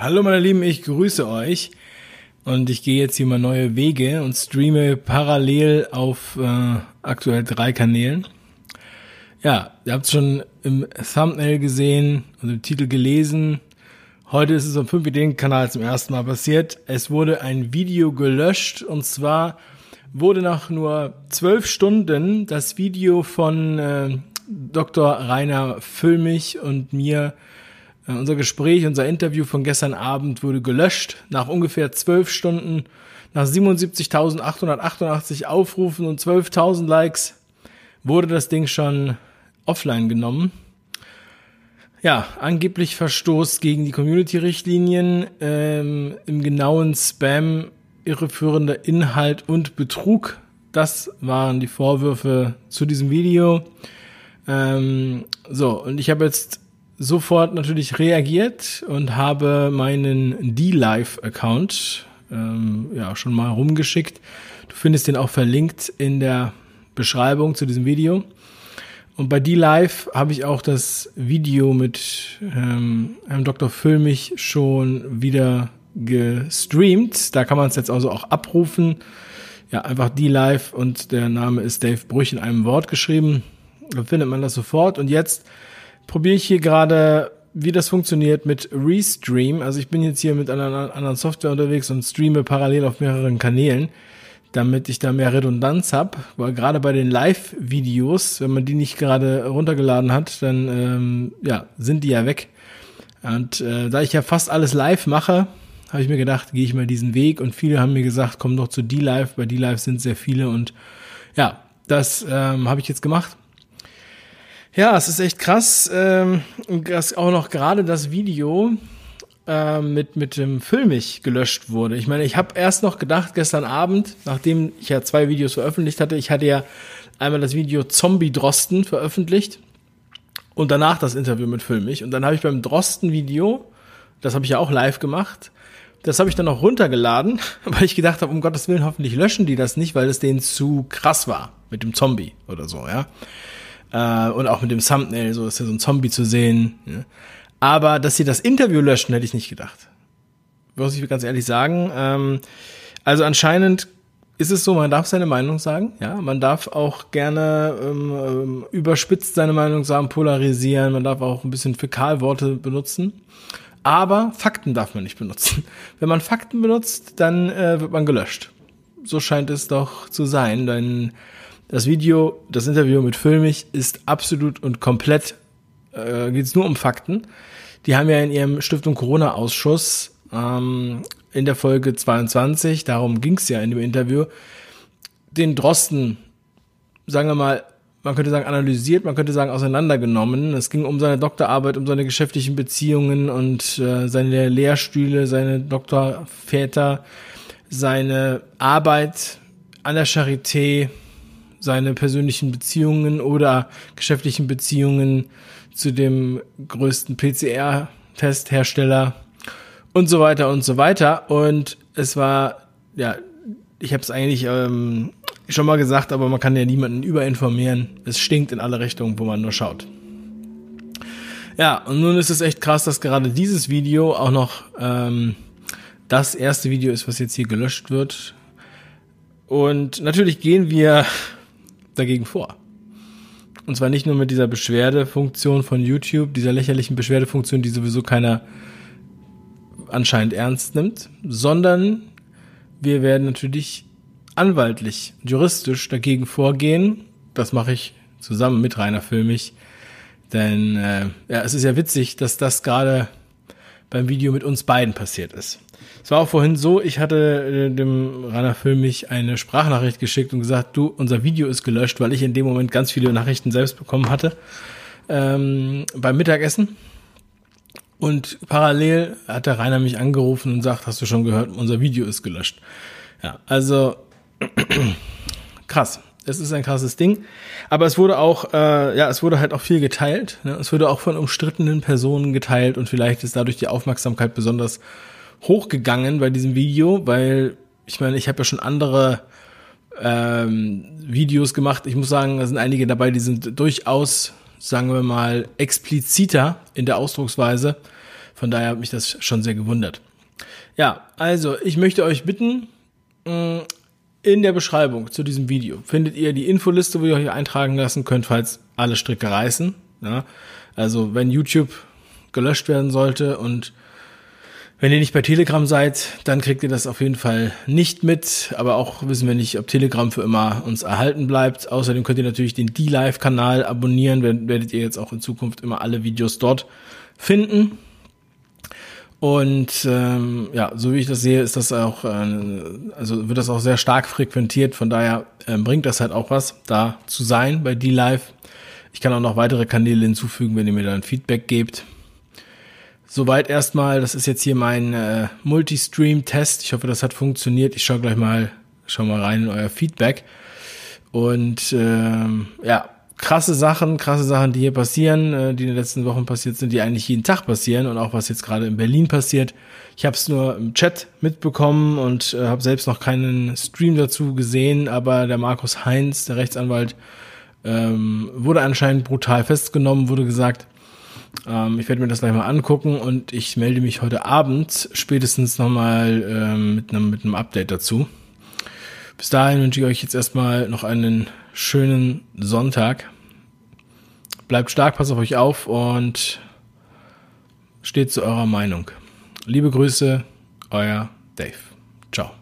Hallo meine Lieben, ich grüße euch und ich gehe jetzt hier mal neue Wege und streame parallel auf äh, aktuell drei Kanälen. Ja, ihr habt es schon im Thumbnail gesehen und im Titel gelesen. Heute ist es am 5 Ideen Kanal zum ersten Mal passiert. Es wurde ein Video gelöscht und zwar wurde nach nur zwölf Stunden das Video von äh, Dr. Rainer Füllmich und mir äh, unser Gespräch, unser Interview von gestern Abend wurde gelöscht. Nach ungefähr zwölf Stunden, nach 77.888 Aufrufen und 12.000 Likes wurde das Ding schon offline genommen. Ja, angeblich Verstoß gegen die Community-Richtlinien, ähm, im genauen Spam, irreführender Inhalt und Betrug. Das waren die Vorwürfe zu diesem Video. Ähm, so, und ich habe jetzt sofort natürlich reagiert und habe meinen D-Live-Account ähm, ja schon mal rumgeschickt. Du findest den auch verlinkt in der Beschreibung zu diesem Video. Und bei D-Live habe ich auch das Video mit ähm, Herrn Dr. Füllmich schon wieder gestreamt. Da kann man es jetzt also auch abrufen. Ja, einfach D-Live und der Name ist Dave Brüch in einem Wort geschrieben. Da findet man das sofort. Und jetzt probiere ich hier gerade, wie das funktioniert mit Restream. Also ich bin jetzt hier mit einer anderen Software unterwegs und streame parallel auf mehreren Kanälen, damit ich da mehr Redundanz habe. Weil gerade bei den Live-Videos, wenn man die nicht gerade runtergeladen hat, dann ähm, ja, sind die ja weg. Und äh, da ich ja fast alles live mache, habe ich mir gedacht, gehe ich mal diesen Weg. Und viele haben mir gesagt, komm doch zu D-Live. Bei D-Live sind sehr viele und ja, das ähm, habe ich jetzt gemacht. Ja, es ist echt krass, ähm, dass auch noch gerade das Video äh, mit, mit dem Filmich gelöscht wurde. Ich meine, ich habe erst noch gedacht, gestern Abend, nachdem ich ja zwei Videos veröffentlicht hatte, ich hatte ja einmal das Video Zombie Drosten veröffentlicht und danach das Interview mit Filmich. Und dann habe ich beim Drosten-Video, das habe ich ja auch live gemacht, das habe ich dann noch runtergeladen, weil ich gedacht habe, um Gottes Willen, hoffentlich löschen die das nicht, weil es denen zu krass war mit dem Zombie oder so, ja. Äh, und auch mit dem Thumbnail, so ist ja so ein Zombie zu sehen. Ja. Aber dass sie das Interview löschen, hätte ich nicht gedacht. Muss ich ganz ehrlich sagen. Ähm, also anscheinend ist es so, man darf seine Meinung sagen, ja, man darf auch gerne ähm, ähm überspitzt seine Meinung sagen, polarisieren, man darf auch ein bisschen Fäkalworte benutzen, aber Fakten darf man nicht benutzen. Wenn man Fakten benutzt, dann äh, wird man gelöscht. So scheint es doch zu sein, denn das Video, das Interview mit Füllmich ist absolut und komplett, äh, geht es nur um Fakten. Die haben ja in ihrem Stiftung Corona-Ausschuss ähm, in der Folge 22, darum ging es ja in dem Interview, den Drosten, sagen wir mal, man könnte sagen, analysiert, man könnte sagen, auseinandergenommen. Es ging um seine Doktorarbeit, um seine geschäftlichen Beziehungen und äh, seine Lehrstühle, seine Doktorväter, seine Arbeit an der Charité, seine persönlichen Beziehungen oder geschäftlichen Beziehungen zu dem größten PCR-Testhersteller und so weiter und so weiter. Und es war, ja, ich habe es eigentlich ähm, schon mal gesagt, aber man kann ja niemanden überinformieren. Es stinkt in alle Richtungen, wo man nur schaut. Ja, und nun ist es echt krass, dass gerade dieses Video auch noch ähm, das erste Video ist, was jetzt hier gelöscht wird. Und natürlich gehen wir dagegen vor. Und zwar nicht nur mit dieser Beschwerdefunktion von YouTube, dieser lächerlichen Beschwerdefunktion, die sowieso keiner anscheinend ernst nimmt, sondern wir werden natürlich anwaltlich, juristisch dagegen vorgehen. Das mache ich zusammen mit Rainer Filmich. Denn äh, ja, es ist ja witzig, dass das gerade beim Video mit uns beiden passiert ist. Es war auch vorhin so, ich hatte äh, dem Rainer Filmich eine Sprachnachricht geschickt und gesagt, du, unser Video ist gelöscht, weil ich in dem Moment ganz viele Nachrichten selbst bekommen hatte ähm, beim Mittagessen. Und parallel hat der Rainer mich angerufen und sagt, hast du schon gehört, unser Video ist gelöscht. Ja, also krass. Es ist ein krasses Ding. Aber es wurde auch, äh, ja, es wurde halt auch viel geteilt. Ne? Es wurde auch von umstrittenen Personen geteilt und vielleicht ist dadurch die Aufmerksamkeit besonders hochgegangen bei diesem Video, weil ich meine, ich habe ja schon andere ähm, Videos gemacht. Ich muss sagen, da sind einige dabei, die sind durchaus, sagen wir mal, expliziter in der Ausdrucksweise. Von daher hat mich das schon sehr gewundert. Ja, also ich möchte euch bitten, mm, in der Beschreibung zu diesem Video findet ihr die Infoliste, wo ihr euch eintragen lassen könnt, falls alle Stricke reißen. Ja, also wenn YouTube gelöscht werden sollte und wenn ihr nicht bei Telegram seid, dann kriegt ihr das auf jeden Fall nicht mit. Aber auch wissen wir nicht, ob Telegram für immer uns erhalten bleibt. Außerdem könnt ihr natürlich den D-Live-Kanal abonnieren. Werdet ihr jetzt auch in Zukunft immer alle Videos dort finden. Und ähm, ja, so wie ich das sehe, ist das auch, äh, also wird das auch sehr stark frequentiert. Von daher äh, bringt das halt auch was, da zu sein bei D-Live. Ich kann auch noch weitere Kanäle hinzufügen, wenn ihr mir dann Feedback gebt. Soweit erstmal, das ist jetzt hier mein äh, Multistream-Test. Ich hoffe, das hat funktioniert. Ich schaue gleich mal, schau mal rein in euer Feedback. Und ähm, ja, krasse Sachen, krasse Sachen, die hier passieren, äh, die in den letzten Wochen passiert sind, die eigentlich jeden Tag passieren und auch was jetzt gerade in Berlin passiert. Ich habe es nur im Chat mitbekommen und äh, habe selbst noch keinen Stream dazu gesehen, aber der Markus Heinz, der Rechtsanwalt, ähm, wurde anscheinend brutal festgenommen, wurde gesagt, ähm, ich werde mir das gleich mal angucken und ich melde mich heute Abend spätestens nochmal ähm, mit, einem, mit einem Update dazu. Bis dahin wünsche ich euch jetzt erstmal noch einen schönen Sonntag. Bleibt stark, passt auf euch auf und steht zu eurer Meinung. Liebe Grüße, euer Dave. Ciao.